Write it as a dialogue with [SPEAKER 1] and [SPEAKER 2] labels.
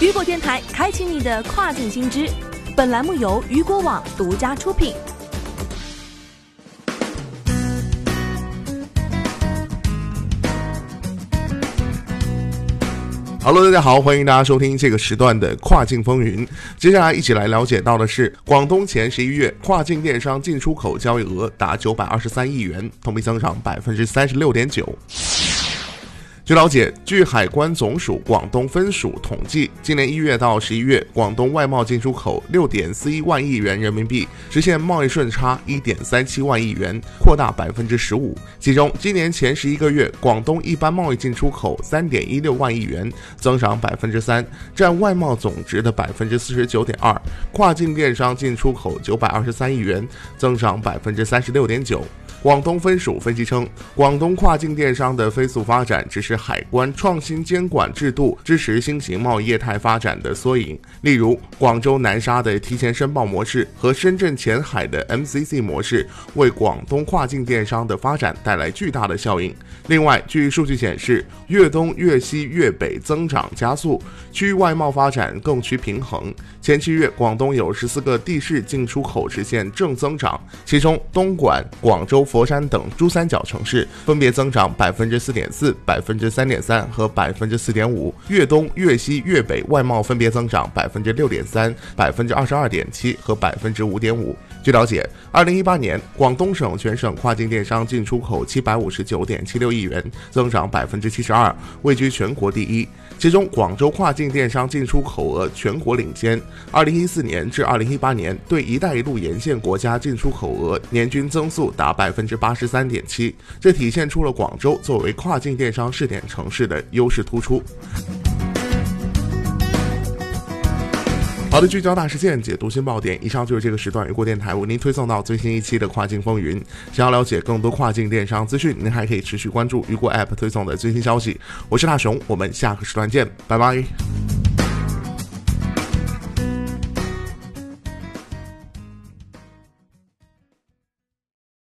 [SPEAKER 1] 雨果电台开启你的跨境新知。本栏目由雨果网独家出品。
[SPEAKER 2] Hello，大家好，欢迎大家收听这个时段的跨境风云。接下来一起来了解到的是，广东前十一月跨境电商进出口交易额达九百二十三亿元，同比增长百分之三十六点九。据了解，据海关总署广东分署统计，今年一月到十一月，广东外贸进出口六点四一万亿元人民币，实现贸易顺差一点三七万亿元，扩大百分之十五。其中，今年前十一个月，广东一般贸易进出口三点一六万亿元，增长百分之三，占外贸总值的百分之四十九点二。跨境电商进出口九百二十三亿元，增长百分之三十六点九。广东分署分析称，广东跨境电商的飞速发展只是海关创新监管制度支持新型贸易业态发展的缩影。例如，广州南沙的提前申报模式和深圳前海的 MCC 模式，为广东跨境电商的发展带来巨大的效应。另外，据数据显示，粤东、粤西、粤北增长加速，区域外贸发展更趋平衡。前七月，广东有十四个地市进出口实现正增长，其中东莞、广州。佛山等珠三角城市分别增长百分之四点四、百分之三点三和百分之四点五。粤东、粤西、粤北外贸分别增长百分之六点三、百分之二十二点七和百分之五点五。据了解，二零一八年广东省全省跨境电商进出口七百五十九点七六亿元，增长百分之七十二，位居全国第一。其中，广州跨境电商进出口额全国领先。二零一四年至二零一八年，对“一带一路”沿线国家进出口额年均增速达百分百分之八十三点七，这体现出了广州作为跨境电商试点城市的优势突出。好的，聚焦大事件，解读新爆点。以上就是这个时段雨果电台为您推送到最新一期的跨境风云。想要了解更多跨境电商资讯，您还可以持续关注雨果 App 推送的最新消息。我是大熊，我们下个时段见，拜拜。